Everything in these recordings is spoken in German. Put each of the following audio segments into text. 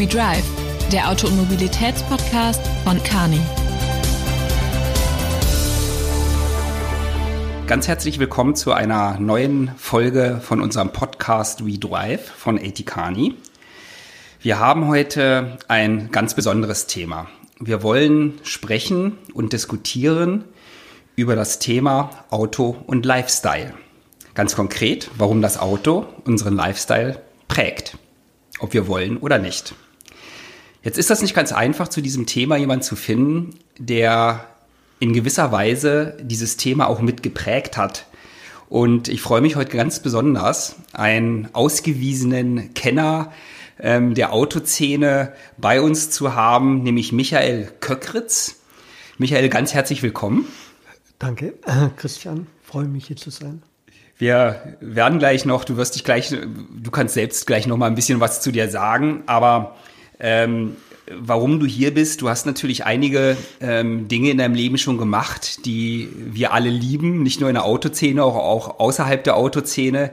We Drive, der Auto- und Mobilitätspodcast von Carney. Ganz herzlich willkommen zu einer neuen Folge von unserem Podcast We Drive von AT Carney. Wir haben heute ein ganz besonderes Thema. Wir wollen sprechen und diskutieren über das Thema Auto und Lifestyle. Ganz konkret, warum das Auto unseren Lifestyle prägt, ob wir wollen oder nicht. Jetzt ist das nicht ganz einfach, zu diesem Thema jemanden zu finden, der in gewisser Weise dieses Thema auch mitgeprägt hat. Und ich freue mich heute ganz besonders, einen ausgewiesenen Kenner ähm, der Autoszene bei uns zu haben, nämlich Michael Köckritz. Michael, ganz herzlich willkommen. Danke, Christian. Freue mich hier zu sein. Wir werden gleich noch, du wirst dich gleich, du kannst selbst gleich noch mal ein bisschen was zu dir sagen, aber ähm, warum du hier bist, du hast natürlich einige ähm, Dinge in deinem Leben schon gemacht, die wir alle lieben, nicht nur in der Autoszene, auch, auch außerhalb der Autoszene.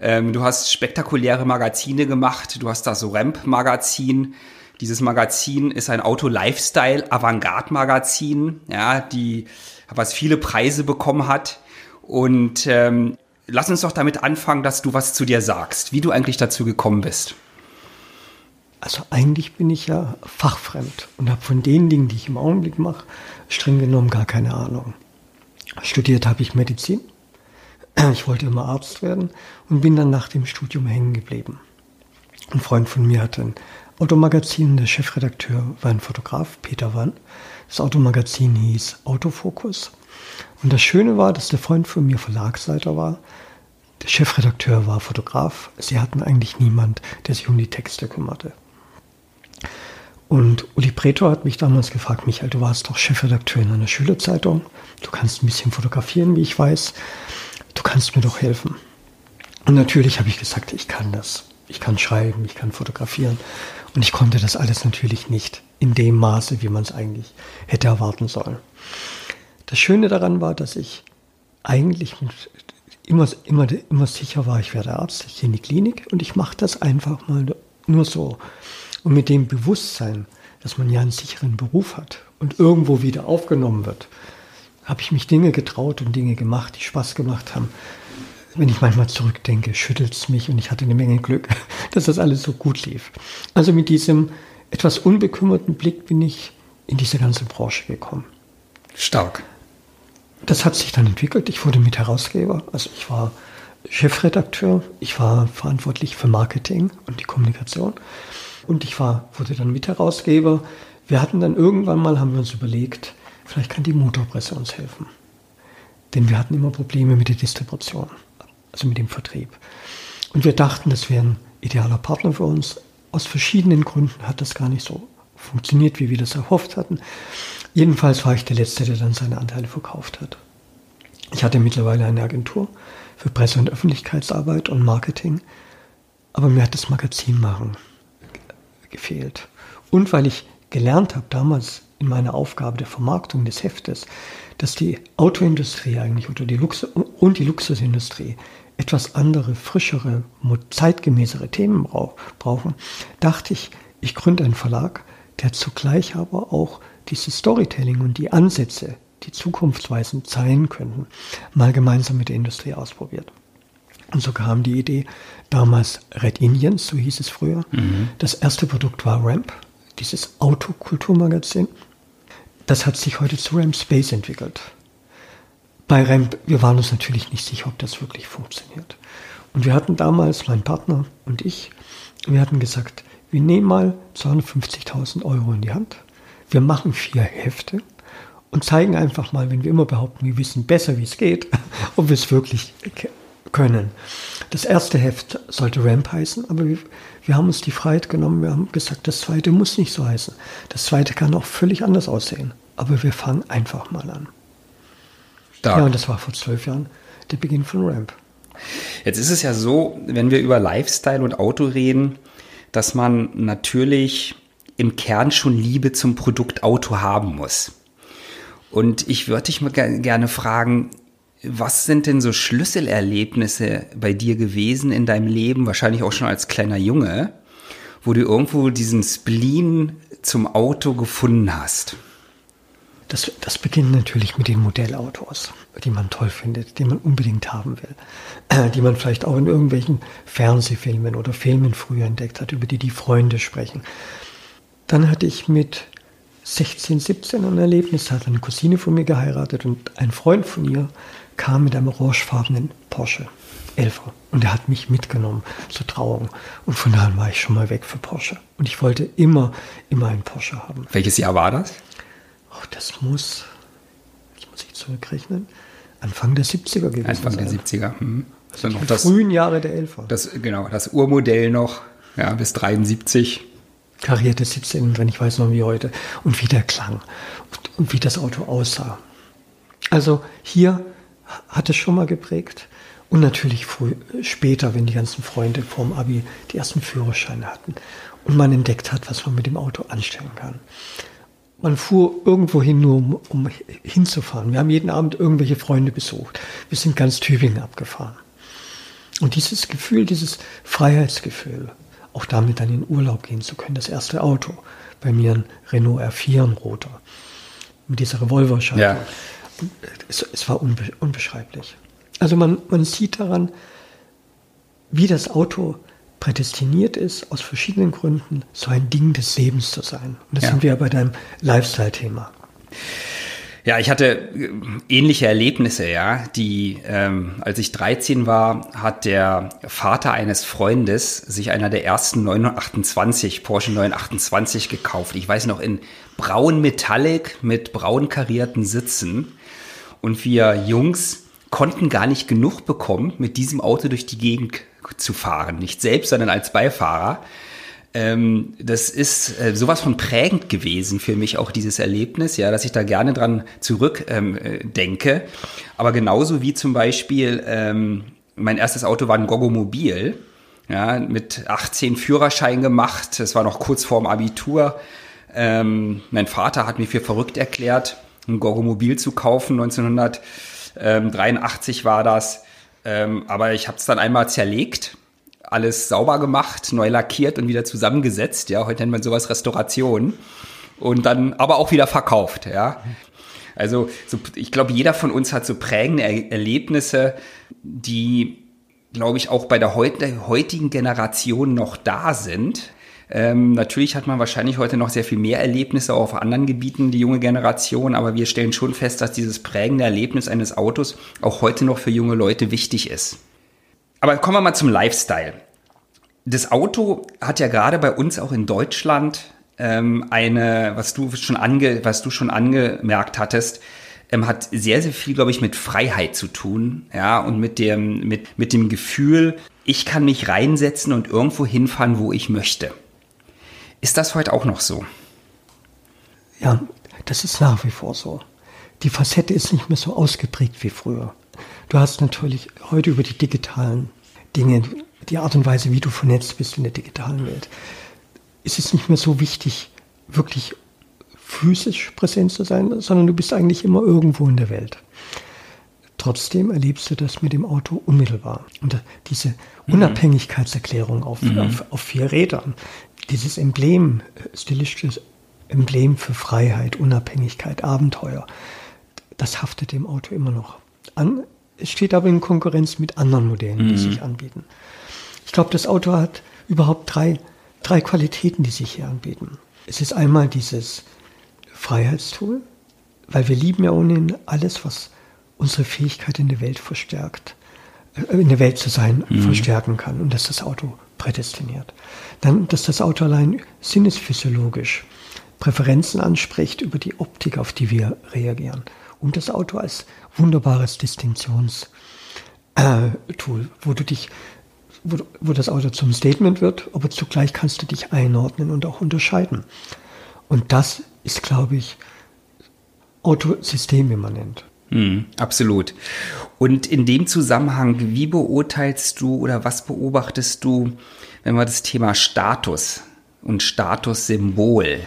Ähm, du hast spektakuläre Magazine gemacht, du hast das Ramp-Magazin. Dieses Magazin ist ein Auto-Lifestyle-Avantgarde-Magazin, ja, die was viele Preise bekommen hat. Und ähm, lass uns doch damit anfangen, dass du was zu dir sagst, wie du eigentlich dazu gekommen bist. Also eigentlich bin ich ja fachfremd und habe von den Dingen, die ich im Augenblick mache, streng genommen gar keine Ahnung. Studiert habe ich Medizin. Ich wollte immer Arzt werden und bin dann nach dem Studium hängen geblieben. Ein Freund von mir hatte ein Automagazin, der Chefredakteur war ein Fotograf, Peter Wann. Das Automagazin hieß Autofokus. Und das Schöne war, dass der Freund von mir Verlagsleiter war. Der Chefredakteur war Fotograf. Sie hatten eigentlich niemand, der sich um die Texte kümmerte. Und Uli Pretor hat mich damals gefragt, Michael, du warst doch Chefredakteur in einer Schülerzeitung. Du kannst ein bisschen fotografieren, wie ich weiß. Du kannst mir doch helfen. Und natürlich habe ich gesagt, ich kann das. Ich kann schreiben, ich kann fotografieren. Und ich konnte das alles natürlich nicht in dem Maße, wie man es eigentlich hätte erwarten sollen. Das Schöne daran war, dass ich eigentlich immer, immer, immer sicher war, ich werde Arzt, ich gehe in die Klinik und ich mache das einfach mal nur so. Und mit dem Bewusstsein, dass man ja einen sicheren Beruf hat und irgendwo wieder aufgenommen wird, habe ich mich Dinge getraut und Dinge gemacht, die Spaß gemacht haben. Wenn ich manchmal zurückdenke, schüttelt es mich und ich hatte eine Menge Glück, dass das alles so gut lief. Also mit diesem etwas unbekümmerten Blick bin ich in diese ganze Branche gekommen. Stark das hat sich dann entwickelt. Ich wurde mit Herausgeber. Also ich war Chefredakteur, ich war verantwortlich für Marketing und die Kommunikation. Und ich war, wurde dann Mitherausgeber. Wir hatten dann irgendwann mal, haben wir uns überlegt, vielleicht kann die Motorpresse uns helfen. Denn wir hatten immer Probleme mit der Distribution, also mit dem Vertrieb. Und wir dachten, das wäre ein idealer Partner für uns. Aus verschiedenen Gründen hat das gar nicht so funktioniert, wie wir das erhofft hatten. Jedenfalls war ich der Letzte, der dann seine Anteile verkauft hat. Ich hatte mittlerweile eine Agentur für Presse- und Öffentlichkeitsarbeit und Marketing, aber mir hat das Magazin machen gefehlt. Und weil ich gelernt habe damals in meiner Aufgabe der Vermarktung des Heftes, dass die Autoindustrie eigentlich oder die Luxus und die Luxusindustrie etwas andere, frischere, zeitgemäßere Themen brauchen, dachte ich, ich gründe einen Verlag, der zugleich aber auch dieses Storytelling und die Ansätze, die zukunftsweisend sein könnten, mal gemeinsam mit der Industrie ausprobiert. Und so kam die Idee, damals Red Indians, so hieß es früher. Mhm. Das erste Produkt war Ramp, dieses Autokulturmagazin. Das hat sich heute zu Ramp Space entwickelt. Bei Ramp, wir waren uns natürlich nicht sicher, ob das wirklich funktioniert. Und wir hatten damals, mein Partner und ich, wir hatten gesagt, wir nehmen mal 250.000 Euro in die Hand wir machen vier Hefte und zeigen einfach mal, wenn wir immer behaupten, wir wissen besser, wie es geht, ob wir es wirklich können. Das erste Heft sollte Ramp heißen, aber wir, wir, haben uns die Freiheit genommen, wir haben gesagt, das zweite muss nicht so heißen. Das zweite kann auch völlig anders aussehen. Aber wir fangen einfach mal an. Stark. Ja, und das war vor zwölf Jahren der Beginn von Ramp. Jetzt ist es ja so, wenn wir über Lifestyle und Auto reden, dass man natürlich im Kern schon Liebe zum Produkt Auto haben muss. Und ich würde dich mal gerne fragen, was sind denn so Schlüsselerlebnisse bei dir gewesen in deinem Leben, wahrscheinlich auch schon als kleiner Junge, wo du irgendwo diesen Spleen zum Auto gefunden hast? Das, das beginnt natürlich mit den Modellautos, die man toll findet, die man unbedingt haben will, äh, die man vielleicht auch in irgendwelchen Fernsehfilmen oder Filmen früher entdeckt hat, über die die Freunde sprechen. Dann hatte ich mit 16, 17 ein Erlebnis, da hat eine Cousine von mir geheiratet und ein Freund von ihr kam mit einem orangefarbenen Porsche. Elfer. Und er hat mich mitgenommen zur Trauung. Und von da an war ich schon mal weg für Porsche. Und ich wollte immer, immer einen Porsche haben. Welches Jahr war das? Oh, das muss, ich muss ich zurückrechnen, Anfang der 70er gewesen Anfang sein. der 70er. Hm. Also noch das, frühen Jahre der Elfer. Das, genau, das Urmodell noch, ja, bis 73. Karierte Sitze innen drin, ich weiß noch wie heute. Und wie der klang. Und, und wie das Auto aussah. Also hier hat es schon mal geprägt. Und natürlich früh, später, wenn die ganzen Freunde vorm Abi die ersten Führerscheine hatten und man entdeckt hat, was man mit dem Auto anstellen kann. Man fuhr irgendwo hin, nur um, um hinzufahren. Wir haben jeden Abend irgendwelche Freunde besucht. Wir sind ganz Tübingen abgefahren. Und dieses Gefühl, dieses Freiheitsgefühl, auch damit dann in Urlaub gehen zu können, das erste Auto, bei mir ein Renault R4, ein roter, mit dieser Revolverscheibe. Ja. Es, es, war unbe unbeschreiblich. Also man, man sieht daran, wie das Auto prädestiniert ist, aus verschiedenen Gründen so ein Ding des Lebens zu sein. Und das ja. sind wir bei deinem Lifestyle-Thema. Ja, ich hatte äh, ähnliche Erlebnisse, ja. Die, ähm, als ich 13 war, hat der Vater eines Freundes sich einer der ersten 928 Porsche 928 gekauft. Ich weiß noch in braun Metallic mit braun karierten Sitzen. Und wir Jungs konnten gar nicht genug bekommen, mit diesem Auto durch die Gegend zu fahren. Nicht selbst, sondern als Beifahrer. Ähm, das ist äh, sowas von prägend gewesen für mich, auch dieses Erlebnis, ja, dass ich da gerne dran zurückdenke. Ähm, Aber genauso wie zum Beispiel ähm, mein erstes Auto war ein Gogomobil. Ja, mit 18 Führerschein gemacht. Das war noch kurz vorm Abitur. Ähm, mein Vater hat mir für verrückt erklärt, ein Gogomobil zu kaufen. 1983 war das. Ähm, aber ich habe es dann einmal zerlegt, alles sauber gemacht, neu lackiert und wieder zusammengesetzt. Ja, heute nennt man sowas Restauration. Und dann aber auch wieder verkauft. Ja. Also so, ich glaube, jeder von uns hat so prägende er Erlebnisse, die, glaube ich, auch bei der heutigen Generation noch da sind. Ähm, natürlich hat man wahrscheinlich heute noch sehr viel mehr Erlebnisse auch auf anderen Gebieten, die junge Generation, aber wir stellen schon fest, dass dieses prägende Erlebnis eines Autos auch heute noch für junge Leute wichtig ist. Aber kommen wir mal zum Lifestyle. Das Auto hat ja gerade bei uns auch in Deutschland ähm, eine, was du schon ange, was du schon angemerkt hattest, ähm, hat sehr, sehr viel, glaube ich, mit Freiheit zu tun, ja, und mit dem, mit, mit dem Gefühl, ich kann mich reinsetzen und irgendwo hinfahren, wo ich möchte. Ist das heute auch noch so? Ja, das ist nach wie vor so. Die Facette ist nicht mehr so ausgeprägt wie früher. Du hast natürlich heute über die digitalen Dinge, die Art und Weise, wie du vernetzt bist in der digitalen Welt, ist es nicht mehr so wichtig, wirklich physisch präsent zu sein, sondern du bist eigentlich immer irgendwo in der Welt. Trotzdem erlebst du das mit dem Auto unmittelbar. Und diese mhm. Unabhängigkeitserklärung auf, mhm. auf, auf vier Rädern, dieses Emblem, stilistisches Emblem für Freiheit, Unabhängigkeit, Abenteuer, das haftet dem Auto immer noch an. Es steht aber in Konkurrenz mit anderen Modellen, die mhm. sich anbieten. Ich glaube, das Auto hat überhaupt drei, drei Qualitäten, die sich hier anbieten. Es ist einmal dieses Freiheitstool, weil wir lieben ja ohnehin alles, was unsere Fähigkeit in der Welt verstärkt, äh, in der Welt zu sein, mhm. verstärken kann. Und das ist das Auto prädestiniert. Dann, dass das Auto allein sinnesphysiologisch Präferenzen anspricht über die Optik, auf die wir reagieren. Und das Auto als wunderbares Distinktionstool, wo du dich, wo, das Auto zum Statement wird, aber zugleich kannst du dich einordnen und auch unterscheiden. Und das ist, glaube ich, Autosystemimmanent. Mm, absolut. Und in dem Zusammenhang, wie beurteilst du oder was beobachtest du, wenn wir das Thema Status und Statussymbol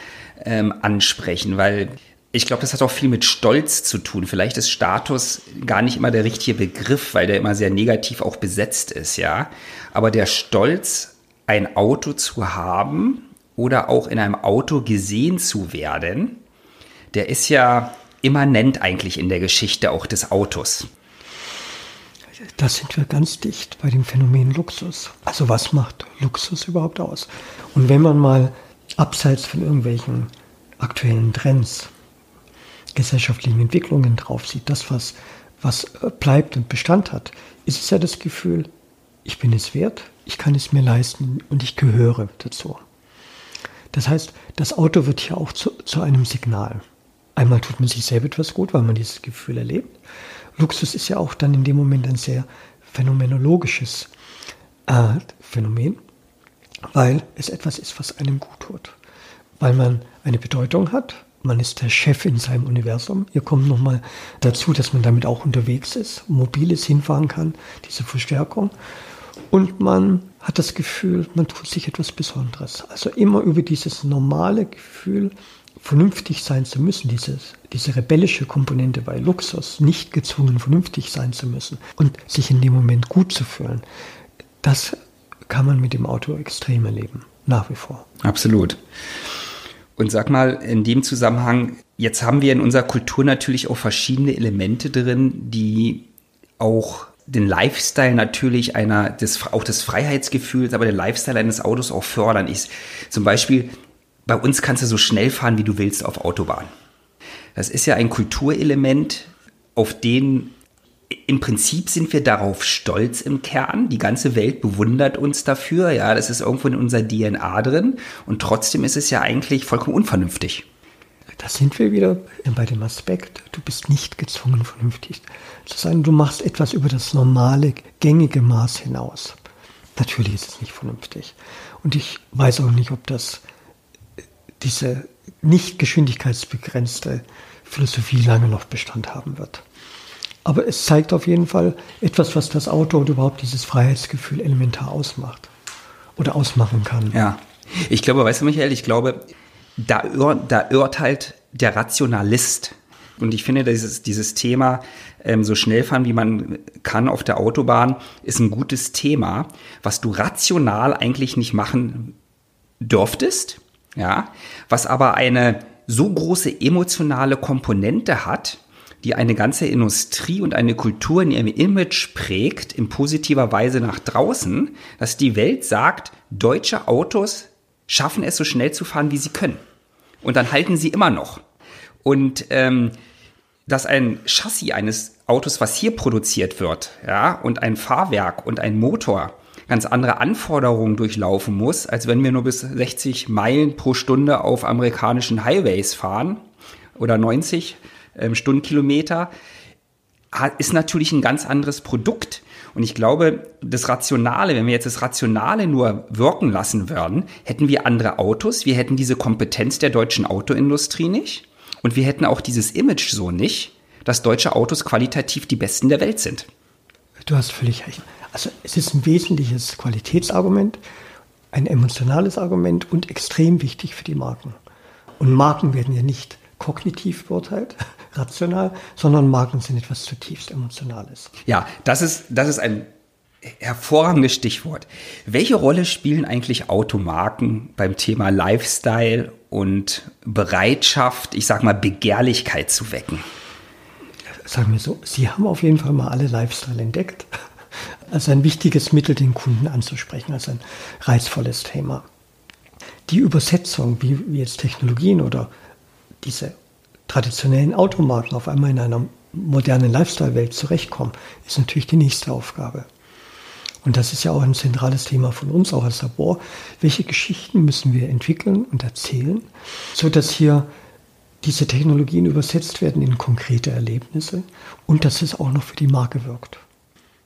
ähm, ansprechen? Weil ich glaube, das hat auch viel mit Stolz zu tun. Vielleicht ist Status gar nicht immer der richtige Begriff, weil der immer sehr negativ auch besetzt ist, ja. Aber der Stolz ein Auto zu haben oder auch in einem Auto gesehen zu werden, der ist ja immanent eigentlich in der Geschichte auch des Autos. Da sind wir ganz dicht bei dem Phänomen Luxus. Also was macht Luxus überhaupt aus? Und wenn man mal abseits von irgendwelchen aktuellen Trends, gesellschaftlichen Entwicklungen drauf sieht, das, was, was äh, bleibt und Bestand hat, ist es ja das Gefühl, ich bin es wert, ich kann es mir leisten und ich gehöre dazu. Das heißt, das Auto wird hier auch zu, zu einem Signal. Einmal tut man sich selber etwas gut, weil man dieses Gefühl erlebt. Luxus ist ja auch dann in dem Moment ein sehr phänomenologisches äh, Phänomen, weil es etwas ist, was einem gut tut. Weil man eine Bedeutung hat, man ist der Chef in seinem Universum. Hier kommt nochmal dazu, dass man damit auch unterwegs ist, mobiles hinfahren kann, diese Verstärkung. Und man hat das Gefühl, man tut sich etwas Besonderes. Also immer über dieses normale Gefühl, vernünftig sein zu müssen, dieses, diese rebellische Komponente bei Luxus, nicht gezwungen vernünftig sein zu müssen und sich in dem Moment gut zu fühlen, das kann man mit dem Auto extrem erleben, nach wie vor. Absolut. Und sag mal, in dem Zusammenhang, jetzt haben wir in unserer Kultur natürlich auch verschiedene Elemente drin, die auch den Lifestyle natürlich einer, des, auch des Freiheitsgefühls, aber den Lifestyle eines Autos auch fördern. Ich, zum Beispiel bei uns kannst du so schnell fahren, wie du willst auf Autobahn. Das ist ja ein Kulturelement, auf den im Prinzip sind wir darauf stolz im Kern. Die ganze Welt bewundert uns dafür. Ja, das ist irgendwo in unserer DNA drin. Und trotzdem ist es ja eigentlich vollkommen unvernünftig. Da sind wir wieder bei dem Aspekt, du bist nicht gezwungen, vernünftig zu sein. Du machst etwas über das normale, gängige Maß hinaus. Natürlich ist es nicht vernünftig. Und ich weiß auch nicht, ob das diese nicht geschwindigkeitsbegrenzte Philosophie lange noch Bestand haben wird. Aber es zeigt auf jeden Fall etwas, was das Auto und überhaupt dieses Freiheitsgefühl elementar ausmacht oder ausmachen kann. Ja, ich glaube, weißt du, Michael, ich glaube, da, da halt der Rationalist. Und ich finde, dieses, dieses Thema, ähm, so schnell fahren, wie man kann auf der Autobahn, ist ein gutes Thema, was du rational eigentlich nicht machen dürftest ja, was aber eine so große emotionale Komponente hat, die eine ganze Industrie und eine Kultur in ihrem Image prägt, in positiver Weise nach draußen, dass die Welt sagt, deutsche Autos schaffen es so schnell zu fahren, wie sie können. Und dann halten sie immer noch. Und ähm, dass ein Chassis eines Autos, was hier produziert wird, ja, und ein Fahrwerk und ein Motor ganz andere Anforderungen durchlaufen muss, als wenn wir nur bis 60 Meilen pro Stunde auf amerikanischen Highways fahren oder 90 ähm, Stundenkilometer, ist natürlich ein ganz anderes Produkt. Und ich glaube, das Rationale, wenn wir jetzt das Rationale nur wirken lassen würden, hätten wir andere Autos, wir hätten diese Kompetenz der deutschen Autoindustrie nicht und wir hätten auch dieses Image so nicht, dass deutsche Autos qualitativ die besten der Welt sind. Du hast völlig recht. Also es ist ein wesentliches Qualitätsargument, ein emotionales Argument und extrem wichtig für die Marken. Und Marken werden ja nicht kognitiv beurteilt, rational, sondern Marken sind etwas zutiefst Emotionales. Ja, das ist, das ist ein hervorragendes Stichwort. Welche Rolle spielen eigentlich Automarken beim Thema Lifestyle und Bereitschaft, ich sag mal, Begehrlichkeit zu wecken? Sagen wir so, Sie haben auf jeden Fall mal alle Lifestyle entdeckt als ein wichtiges Mittel, den Kunden anzusprechen, als ein reizvolles Thema. Die Übersetzung, wie, jetzt Technologien oder diese traditionellen Automarken auf einmal in einer modernen Lifestyle-Welt zurechtkommen, ist natürlich die nächste Aufgabe. Und das ist ja auch ein zentrales Thema von uns, auch als Labor. Welche Geschichten müssen wir entwickeln und erzählen, sodass hier diese Technologien übersetzt werden in konkrete Erlebnisse und dass es auch noch für die Marke wirkt.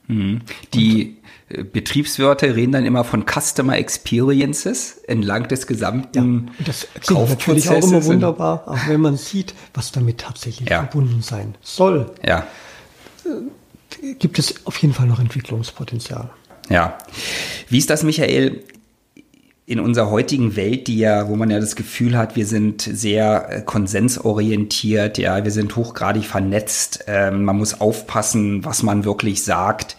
Die und, äh, Betriebswörter reden dann immer von Customer Experiences entlang des gesamten ja, das klingt natürlich auch immer wunderbar, auch wenn man sieht, was damit tatsächlich ja. verbunden sein soll. Ja. Äh, gibt es auf jeden Fall noch Entwicklungspotenzial. Ja. Wie ist das, Michael? In unserer heutigen Welt, die ja, wo man ja das Gefühl hat, wir sind sehr äh, konsensorientiert, ja, wir sind hochgradig vernetzt, ähm, man muss aufpassen, was man wirklich sagt.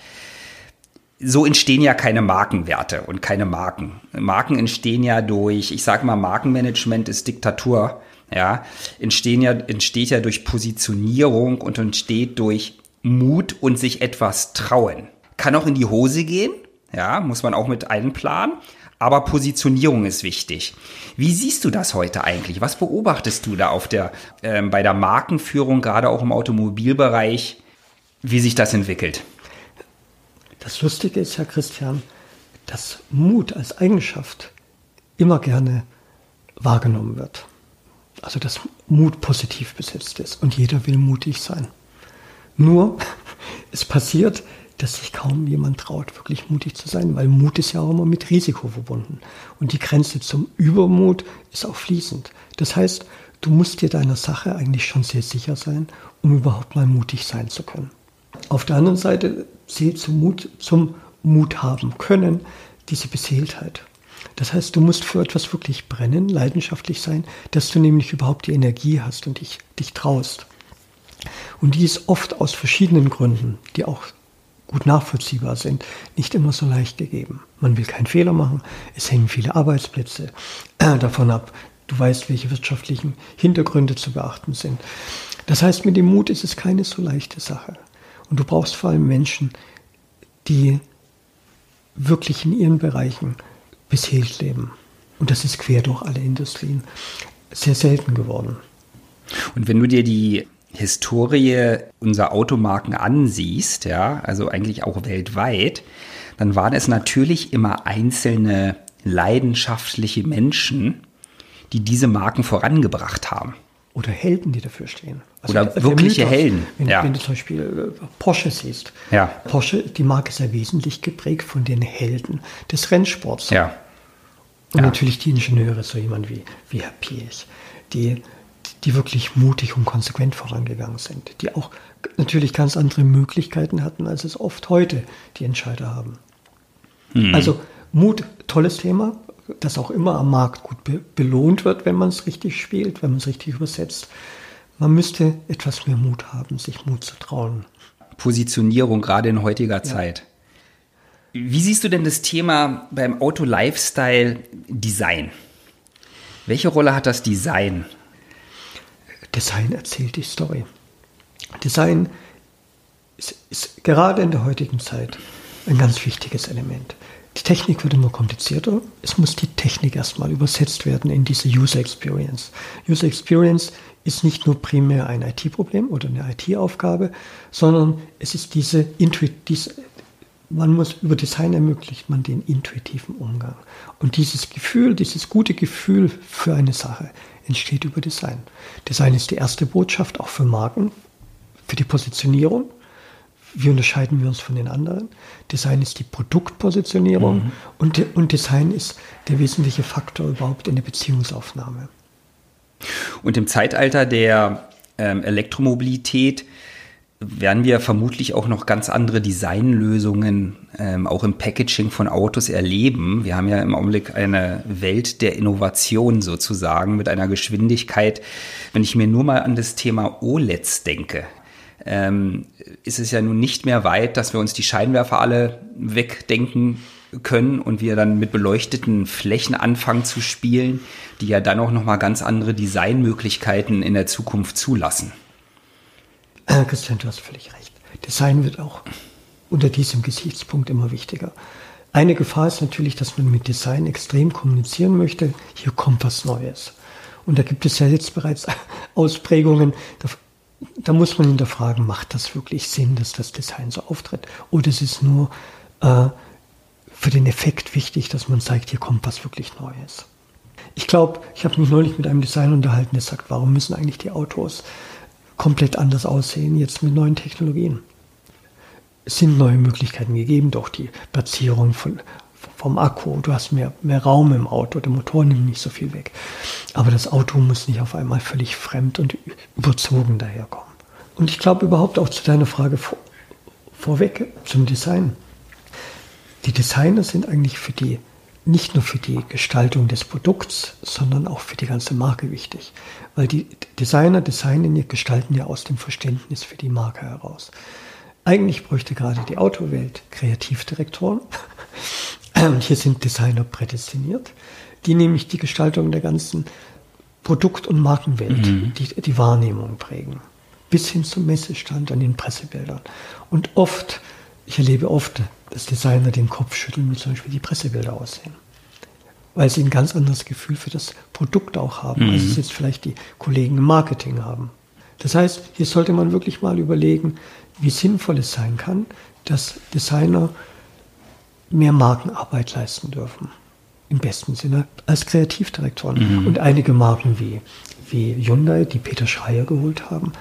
so entstehen ja keine Markenwerte und keine Marken. Marken entstehen ja durch, ich sage mal, Markenmanagement ist Diktatur. Ja, entstehen ja, entsteht ja durch Positionierung und entsteht durch Mut und sich etwas trauen. Kann auch in die Hose gehen, ja, muss man auch mit einplanen. Aber Positionierung ist wichtig. Wie siehst du das heute eigentlich? Was beobachtest du da auf der, äh, bei der Markenführung, gerade auch im Automobilbereich, wie sich das entwickelt? Das Lustige ist, Herr Christian, dass Mut als Eigenschaft immer gerne wahrgenommen wird. Also dass Mut positiv besetzt ist und jeder will mutig sein. Nur es passiert, dass sich kaum jemand traut, wirklich mutig zu sein, weil Mut ist ja auch immer mit Risiko verbunden. Und die Grenze zum Übermut ist auch fließend. Das heißt, du musst dir deiner Sache eigentlich schon sehr sicher sein, um überhaupt mal mutig sein zu können. Auf der anderen Seite zählt zum Mut, zum Mut haben können diese Beseeltheit. Das heißt, du musst für etwas wirklich brennen, leidenschaftlich sein, dass du nämlich überhaupt die Energie hast und dich, dich traust. Und die ist oft aus verschiedenen Gründen, die auch gut nachvollziehbar sind, nicht immer so leicht gegeben. Man will keinen Fehler machen, es hängen viele Arbeitsplätze äh, davon ab. Du weißt, welche wirtschaftlichen Hintergründe zu beachten sind. Das heißt, mit dem Mut ist es keine so leichte Sache. Und du brauchst vor allem Menschen, die wirklich in ihren Bereichen beseelt leben. Und das ist quer durch alle Industrien sehr selten geworden. Und wenn du dir die Historie unserer Automarken ansiehst, ja, also eigentlich auch weltweit, dann waren es natürlich immer einzelne leidenschaftliche Menschen, die diese Marken vorangebracht haben. Oder Helden, die dafür stehen. Also Oder wirkliche Helden. Wenn, ja. wenn, du zum Beispiel äh, Porsche siehst. Ja. Porsche, die Marke ist ja wesentlich geprägt von den Helden des Rennsports. Ja. Und natürlich die Ingenieure, so jemand wie, wie Herr Piech, die, die wirklich mutig und konsequent vorangegangen sind, die auch natürlich ganz andere Möglichkeiten hatten, als es oft heute die Entscheider haben. Mhm. Also Mut, tolles Thema, das auch immer am Markt gut be belohnt wird, wenn man es richtig spielt, wenn man es richtig übersetzt. Man müsste etwas mehr Mut haben, sich Mut zu trauen. Positionierung gerade in heutiger ja. Zeit. Wie siehst du denn das Thema beim Auto-Lifestyle Design? Welche Rolle hat das Design? Design erzählt die Story. Design ist, ist gerade in der heutigen Zeit ein ganz wichtiges Element. Die Technik wird immer komplizierter. Es muss die Technik erstmal übersetzt werden in diese User Experience. User Experience ist nicht nur primär ein IT-Problem oder eine IT-Aufgabe, sondern es ist diese, diese man muss über Design ermöglicht man den intuitiven Umgang. Und dieses Gefühl, dieses gute Gefühl für eine Sache entsteht über Design. Design ist die erste Botschaft auch für Marken, für die Positionierung. Wie unterscheiden wir uns von den anderen? Design ist die Produktpositionierung mhm. und, und Design ist der wesentliche Faktor überhaupt in der Beziehungsaufnahme. Und im Zeitalter der ähm, Elektromobilität werden wir vermutlich auch noch ganz andere Designlösungen ähm, auch im Packaging von Autos erleben. Wir haben ja im Augenblick eine Welt der Innovation sozusagen mit einer Geschwindigkeit. Wenn ich mir nur mal an das Thema OLEDs denke, ähm, ist es ja nun nicht mehr weit, dass wir uns die Scheinwerfer alle wegdenken können und wir dann mit beleuchteten Flächen anfangen zu spielen, die ja dann auch noch mal ganz andere Designmöglichkeiten in der Zukunft zulassen. Äh, Christian, du hast völlig recht. Design wird auch unter diesem Gesichtspunkt immer wichtiger. Eine Gefahr ist natürlich, dass man mit Design extrem kommunizieren möchte. Hier kommt was Neues. Und da gibt es ja jetzt bereits Ausprägungen. Da, da muss man hinterfragen, macht das wirklich Sinn, dass das Design so auftritt? Oder ist es nur äh, für den Effekt wichtig, dass man zeigt, hier kommt was wirklich Neues? Ich glaube, ich habe mich neulich mit einem Designer unterhalten, der sagt, warum müssen eigentlich die Autos komplett anders aussehen, jetzt mit neuen Technologien. Es sind neue Möglichkeiten gegeben, doch die Platzierung von, vom Akku. Du hast mehr, mehr Raum im Auto, der Motor nimmt nicht so viel weg. Aber das Auto muss nicht auf einmal völlig fremd und überzogen daherkommen. Und ich glaube überhaupt auch zu deiner Frage vor, vorweg zum Design. Die Designer sind eigentlich für die nicht nur für die Gestaltung des Produkts, sondern auch für die ganze Marke wichtig. Weil die Designer designen, gestalten ja aus dem Verständnis für die Marke heraus. Eigentlich bräuchte gerade die Autowelt Kreativdirektoren. Und hier sind Designer prädestiniert, die nämlich die Gestaltung der ganzen Produkt- und Markenwelt, mhm. die, die Wahrnehmung prägen. Bis hin zum Messestand an den Pressebildern. Und oft, ich erlebe oft, dass Designer den Kopf schütteln, wie zum Beispiel die Pressebilder aussehen. Weil sie ein ganz anderes Gefühl für das Produkt auch haben, mhm. als es jetzt vielleicht die Kollegen im Marketing haben. Das heißt, hier sollte man wirklich mal überlegen, wie sinnvoll es sein kann, dass Designer mehr Markenarbeit leisten dürfen. Im besten Sinne als Kreativdirektoren. Mhm. Und einige Marken wie, wie Hyundai, die Peter Schreier geholt haben,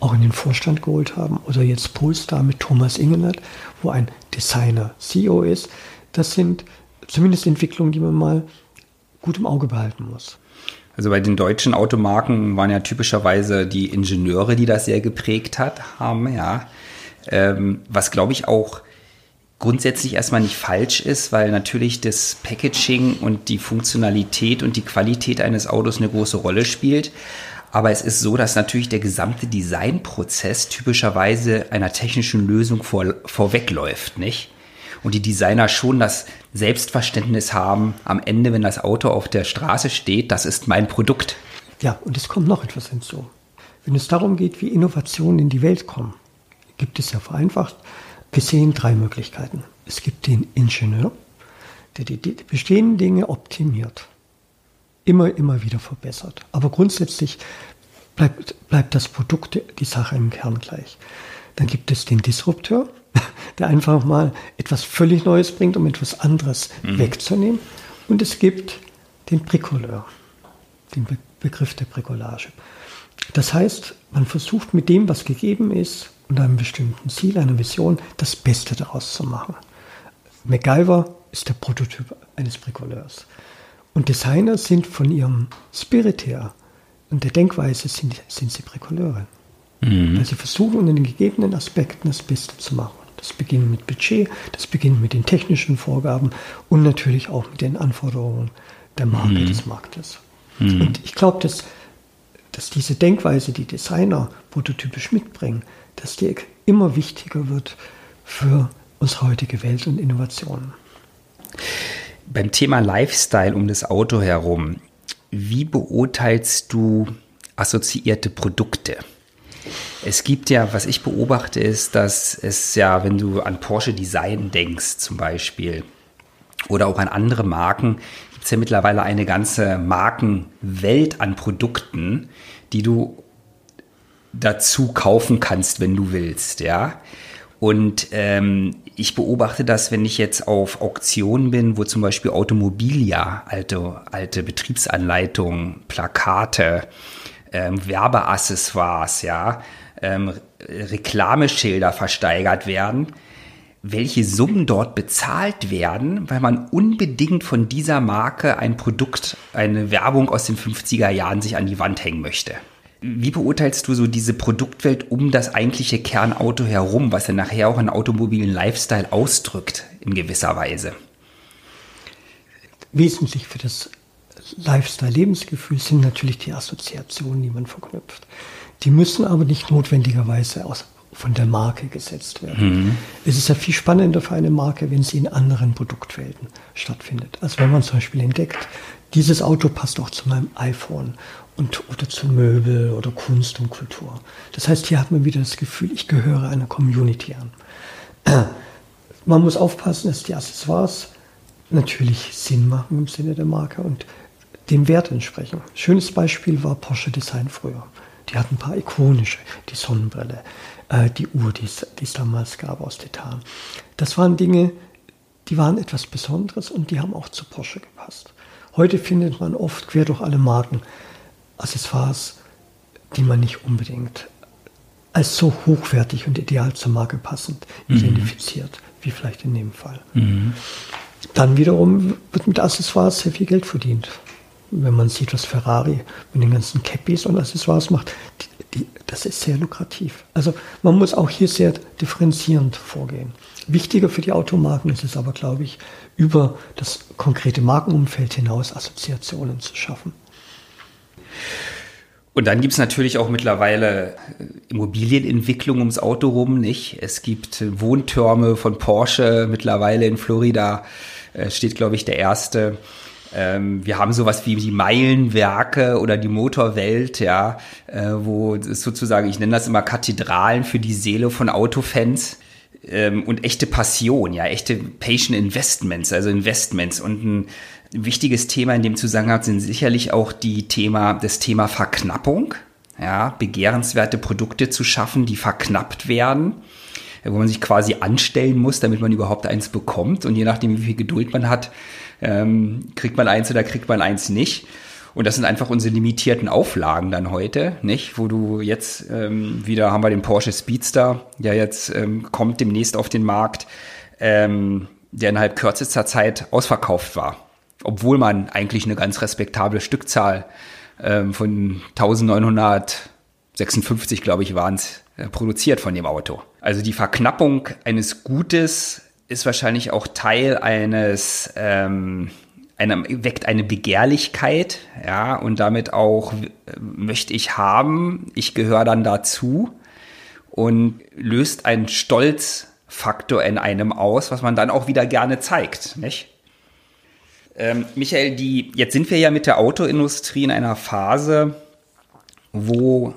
auch in den Vorstand geholt haben, oder jetzt Polestar mit Thomas Ingenert, wo ein Designer CEO ist, das sind zumindest Entwicklungen, die man mal gut im Auge behalten muss. Also bei den deutschen Automarken waren ja typischerweise die Ingenieure, die das sehr geprägt hat, haben, ja. Ähm, was glaube ich auch grundsätzlich erstmal nicht falsch ist, weil natürlich das Packaging und die Funktionalität und die Qualität eines Autos eine große Rolle spielt. Aber es ist so, dass natürlich der gesamte Designprozess typischerweise einer technischen Lösung vor, vorwegläuft, nicht? Und die Designer schon das Selbstverständnis haben, am Ende, wenn das Auto auf der Straße steht, das ist mein Produkt. Ja, und es kommt noch etwas hinzu. Wenn es darum geht, wie Innovationen in die Welt kommen, gibt es ja vereinfacht gesehen drei Möglichkeiten. Es gibt den Ingenieur, der die bestehenden Dinge optimiert immer, immer wieder verbessert. Aber grundsätzlich bleibt, bleibt das Produkt, die Sache im Kern gleich. Dann gibt es den Disrupteur, der einfach mal etwas völlig Neues bringt, um etwas anderes mhm. wegzunehmen. Und es gibt den Bricoleur, den Be Begriff der Bricolage. Das heißt, man versucht mit dem, was gegeben ist und einem bestimmten Ziel, einer Vision, das Beste daraus zu machen. MacGyver ist der Prototyp eines Bricoleurs. Und Designer sind von ihrem Spirit her und der Denkweise sind, sind sie Präkoleure. Mhm. Weil sie versuchen, in den gegebenen Aspekten das Beste zu machen. Das beginnt mit Budget, das beginnt mit den technischen Vorgaben und natürlich auch mit den Anforderungen der Marke mhm. des Marktes. Mhm. Und ich glaube, dass, dass diese Denkweise, die Designer prototypisch mitbringen, dass die immer wichtiger wird für unsere heutige Welt und Innovationen beim Thema Lifestyle um das Auto herum, wie beurteilst du assoziierte Produkte? Es gibt ja, was ich beobachte, ist, dass es ja, wenn du an Porsche Design denkst zum Beispiel oder auch an andere Marken, gibt es ja mittlerweile eine ganze Markenwelt an Produkten, die du dazu kaufen kannst, wenn du willst, ja. Und ähm, ich beobachte das, wenn ich jetzt auf Auktionen bin, wo zum Beispiel Automobilia, alte, alte Betriebsanleitungen, Plakate, ähm, Werbeaccessoires, ja, ähm, Reklameschilder versteigert werden, welche Summen dort bezahlt werden, weil man unbedingt von dieser Marke ein Produkt, eine Werbung aus den 50er Jahren sich an die Wand hängen möchte. Wie beurteilst du so diese Produktwelt um das eigentliche Kernauto herum, was ja nachher auch einen automobilen Lifestyle ausdrückt in gewisser Weise? Wesentlich für das Lifestyle-Lebensgefühl sind natürlich die Assoziationen, die man verknüpft. Die müssen aber nicht notwendigerweise aus, von der Marke gesetzt werden. Mhm. Es ist ja viel spannender für eine Marke, wenn sie in anderen Produktwelten stattfindet. Also wenn man zum Beispiel entdeckt, dieses Auto passt auch zu meinem iPhone und, oder zu Möbel oder Kunst und Kultur. Das heißt, hier hat man wieder das Gefühl, ich gehöre einer Community an. Man muss aufpassen, dass die Accessoires natürlich Sinn machen im Sinne der Marke und dem Wert entsprechen. Schönes Beispiel war Porsche Design früher. Die hatten ein paar ikonische, die Sonnenbrille, äh, die Uhr, die es damals gab aus Titan. Das waren Dinge, die waren etwas Besonderes und die haben auch zu Porsche gepasst. Heute findet man oft quer durch alle Marken Accessoires, die man nicht unbedingt als so hochwertig und ideal zur Marke passend mhm. identifiziert, wie vielleicht in dem Fall. Mhm. Dann wiederum wird mit Accessoires sehr viel Geld verdient. Wenn man sieht, was Ferrari mit den ganzen Cappies und Accessoires macht, die, die, das ist sehr lukrativ. Also man muss auch hier sehr differenzierend vorgehen. Wichtiger für die Automarken ist es aber, glaube ich, über das konkrete Markenumfeld hinaus Assoziationen zu schaffen. Und dann gibt's natürlich auch mittlerweile äh, Immobilienentwicklung ums Auto rum, nicht? Es gibt Wohntürme von Porsche mittlerweile in Florida, äh, steht, glaube ich, der erste. Ähm, wir haben sowas wie die Meilenwerke oder die Motorwelt, ja, äh, wo es sozusagen, ich nenne das immer Kathedralen für die Seele von Autofans ähm, und echte Passion, ja, echte Patient Investments, also Investments und ein wichtiges Thema in dem Zusammenhang sind sicherlich auch die Thema, das Thema Verknappung, ja, begehrenswerte Produkte zu schaffen, die verknappt werden, wo man sich quasi anstellen muss, damit man überhaupt eins bekommt und je nachdem, wie viel Geduld man hat, ähm, kriegt man eins oder kriegt man eins nicht. Und das sind einfach unsere limitierten Auflagen dann heute, nicht? Wo du jetzt ähm, wieder haben wir den Porsche Speedster, der jetzt ähm, kommt demnächst auf den Markt, ähm, der innerhalb kürzester Zeit ausverkauft war. Obwohl man eigentlich eine ganz respektable Stückzahl ähm, von 1956, glaube ich, waren es, äh, produziert von dem Auto. Also die Verknappung eines Gutes ist wahrscheinlich auch Teil eines ähm, eine, weckt eine Begehrlichkeit, ja, und damit auch äh, möchte ich haben, ich gehöre dann dazu und löst einen Stolzfaktor in einem aus, was man dann auch wieder gerne zeigt, nicht? Ähm, Michael, die, jetzt sind wir ja mit der Autoindustrie in einer Phase, wo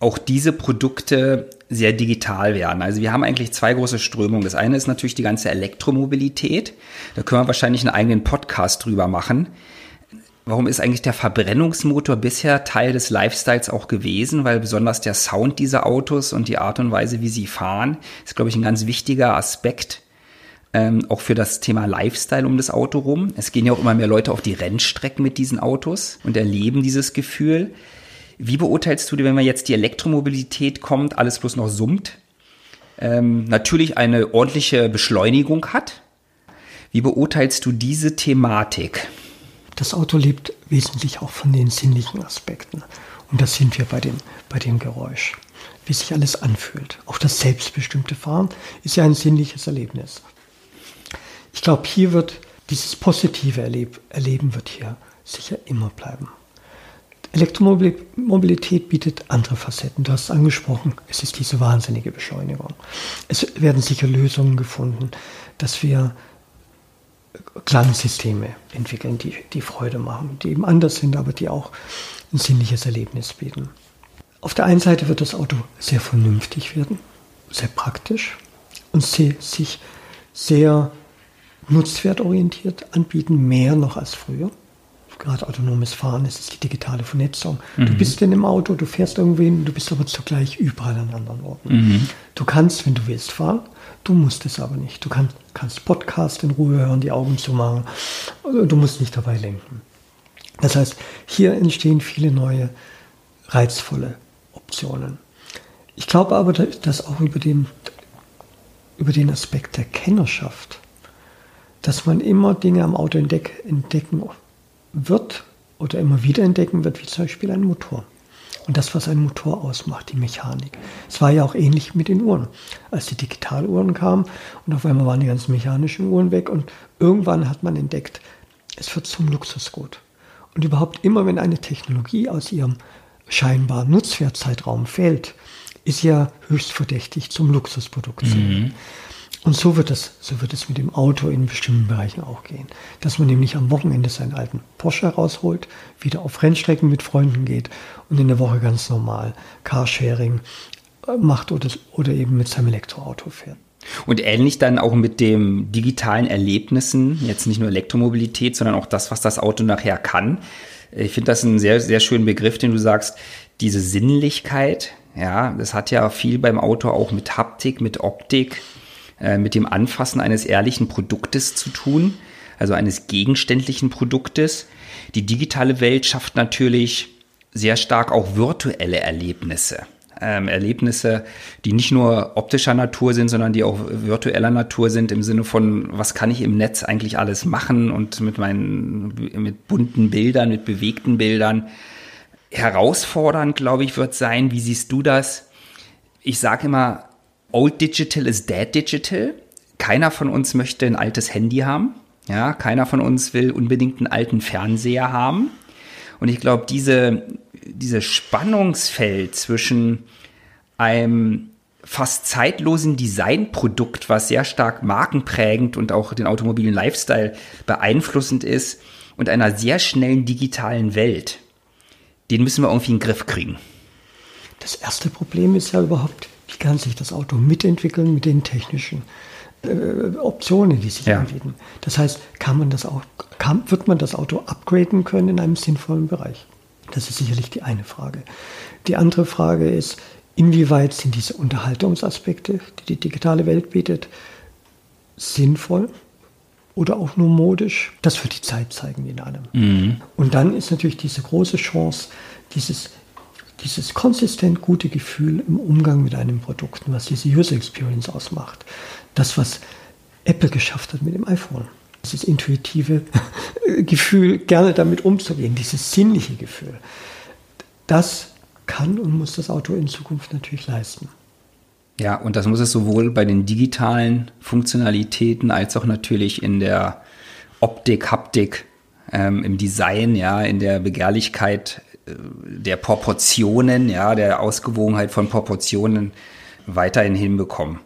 auch diese Produkte sehr digital werden. Also wir haben eigentlich zwei große Strömungen. Das eine ist natürlich die ganze Elektromobilität. Da können wir wahrscheinlich einen eigenen Podcast drüber machen. Warum ist eigentlich der Verbrennungsmotor bisher Teil des Lifestyles auch gewesen? Weil besonders der Sound dieser Autos und die Art und Weise, wie sie fahren, ist, glaube ich, ein ganz wichtiger Aspekt ähm, auch für das Thema Lifestyle um das Auto rum. Es gehen ja auch immer mehr Leute auf die Rennstrecken mit diesen Autos und erleben dieses Gefühl. Wie beurteilst du, wenn man jetzt die Elektromobilität kommt, alles bloß noch summt, ähm, natürlich eine ordentliche Beschleunigung hat? Wie beurteilst du diese Thematik? Das Auto lebt wesentlich auch von den sinnlichen Aspekten. Und das sind wir bei dem, bei dem Geräusch. Wie sich alles anfühlt. Auch das selbstbestimmte Fahren ist ja ein sinnliches Erlebnis. Ich glaube, hier wird dieses positive Erleb Erleben wird hier sicher immer bleiben. Elektromobilität bietet andere Facetten. Du hast es angesprochen, es ist diese wahnsinnige Beschleunigung. Es werden sicher Lösungen gefunden, dass wir Klangsysteme entwickeln, die, die Freude machen, die eben anders sind, aber die auch ein sinnliches Erlebnis bieten. Auf der einen Seite wird das Auto sehr vernünftig werden, sehr praktisch und sich sehr nutzwertorientiert anbieten, mehr noch als früher gerade autonomes Fahren, es ist die digitale Vernetzung. Mhm. Du bist in einem Auto, du fährst irgendwen, du bist aber zugleich überall an anderen Orten. Mhm. Du kannst, wenn du willst, fahren, du musst es aber nicht. Du kann, kannst Podcast in Ruhe hören, die Augen zu machen, du musst nicht dabei lenken. Das heißt, hier entstehen viele neue, reizvolle Optionen. Ich glaube aber, dass auch über den, über den Aspekt der Kennerschaft, dass man immer Dinge am Auto entdeck, entdecken wird oder immer wieder entdecken wird, wie zum Beispiel ein Motor. Und das, was ein Motor ausmacht, die Mechanik. Es war ja auch ähnlich mit den Uhren. Als die Digitaluhren kamen und auf einmal waren die ganzen mechanischen Uhren weg und irgendwann hat man entdeckt, es wird zum Luxusgut. Und überhaupt immer, wenn eine Technologie aus ihrem scheinbaren Nutzwertzeitraum fällt, ist ja höchst verdächtig zum Luxusprodukt. Mhm. Und so wird es, so wird es mit dem Auto in bestimmten Bereichen auch gehen. Dass man nämlich am Wochenende seinen alten Porsche rausholt, wieder auf Rennstrecken mit Freunden geht und in der Woche ganz normal Carsharing äh, macht oder, oder eben mit seinem Elektroauto fährt. Und ähnlich dann auch mit dem digitalen Erlebnissen, jetzt nicht nur Elektromobilität, sondern auch das, was das Auto nachher kann. Ich finde das einen sehr, sehr schönen Begriff, den du sagst, diese Sinnlichkeit. Ja, das hat ja viel beim Auto auch mit Haptik, mit Optik, äh, mit dem Anfassen eines ehrlichen Produktes zu tun, also eines gegenständlichen Produktes. Die digitale Welt schafft natürlich sehr stark auch virtuelle Erlebnisse. Ähm, Erlebnisse, die nicht nur optischer Natur sind, sondern die auch virtueller Natur sind im Sinne von, was kann ich im Netz eigentlich alles machen und mit meinen, mit bunten Bildern, mit bewegten Bildern. Herausfordernd, glaube ich, wird sein, wie siehst du das? Ich sage immer, Old Digital is Dead Digital. Keiner von uns möchte ein altes Handy haben. Ja, keiner von uns will unbedingt einen alten Fernseher haben. Und ich glaube, diese dieses Spannungsfeld zwischen einem fast zeitlosen Designprodukt, was sehr stark markenprägend und auch den automobilen Lifestyle beeinflussend ist, und einer sehr schnellen digitalen Welt. Den müssen wir irgendwie in den Griff kriegen. Das erste Problem ist ja überhaupt, wie kann sich das Auto mitentwickeln mit den technischen äh, Optionen, die sich ja. anbieten. Das heißt, kann man das auch, kann, wird man das Auto upgraden können in einem sinnvollen Bereich? Das ist sicherlich die eine Frage. Die andere Frage ist, inwieweit sind diese Unterhaltungsaspekte, die die digitale Welt bietet, sinnvoll oder auch nur modisch? Das wird die Zeit zeigen in allem. Mhm. Und dann ist natürlich diese große Chance, dieses dieses konsistent gute Gefühl im Umgang mit einem Produkt, was diese User Experience ausmacht. Das, was Apple geschafft hat mit dem iPhone. Dieses intuitive Gefühl, gerne damit umzugehen, dieses sinnliche Gefühl. Das kann und muss das Auto in Zukunft natürlich leisten. Ja, und das muss es sowohl bei den digitalen Funktionalitäten als auch natürlich in der Optik, Haptik, ähm, im Design, ja, in der Begehrlichkeit der Proportionen, ja, der Ausgewogenheit von Proportionen weiterhin hinbekommen.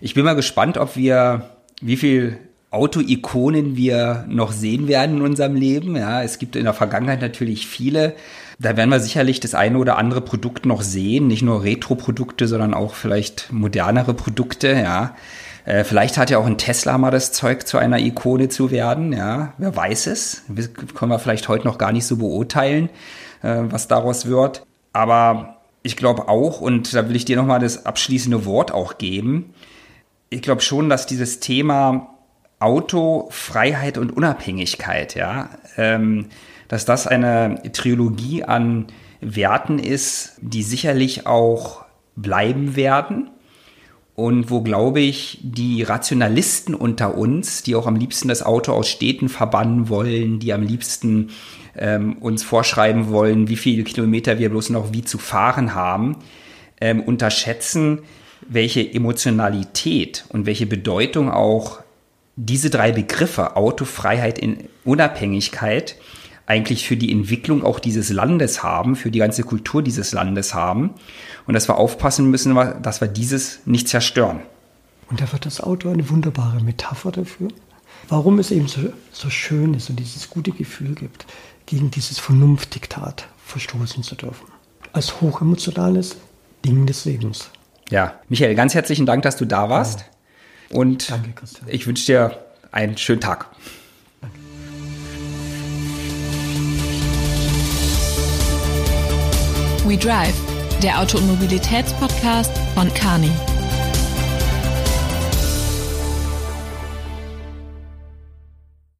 Ich bin mal gespannt, ob wir, wie viel Auto-Ikonen wir noch sehen werden in unserem Leben. Ja, es gibt in der Vergangenheit natürlich viele. Da werden wir sicherlich das eine oder andere Produkt noch sehen. Nicht nur Retro-Produkte, sondern auch vielleicht modernere Produkte, ja. Äh, vielleicht hat ja auch ein Tesla mal das Zeug, zu einer Ikone zu werden, ja. Wer weiß es? Das können wir vielleicht heute noch gar nicht so beurteilen, äh, was daraus wird. Aber ich glaube auch, und da will ich dir nochmal das abschließende Wort auch geben, ich glaube schon, dass dieses Thema Auto, Freiheit und Unabhängigkeit, ja, ähm, dass das eine Trilogie an Werten ist, die sicherlich auch bleiben werden und wo, glaube ich, die Rationalisten unter uns, die auch am liebsten das Auto aus Städten verbannen wollen, die am liebsten ähm, uns vorschreiben wollen, wie viele Kilometer wir bloß noch wie zu fahren haben, ähm, unterschätzen, welche Emotionalität und welche Bedeutung auch diese drei Begriffe, Autofreiheit in Unabhängigkeit, eigentlich für die Entwicklung auch dieses Landes haben, für die ganze Kultur dieses Landes haben. Und dass wir aufpassen müssen, dass wir dieses nicht zerstören. Und da wird das Auto eine wunderbare Metapher dafür, warum es eben so, so schön ist und dieses gute Gefühl gibt, gegen dieses Vernunftdiktat verstoßen zu dürfen. Als hochemotionales Ding des Lebens. Ja, Michael, ganz herzlichen Dank, dass du da warst. Ja. Und Danke, ich wünsche dir einen schönen Tag. We Drive, der Auto- und Mobilitätspodcast von Carney.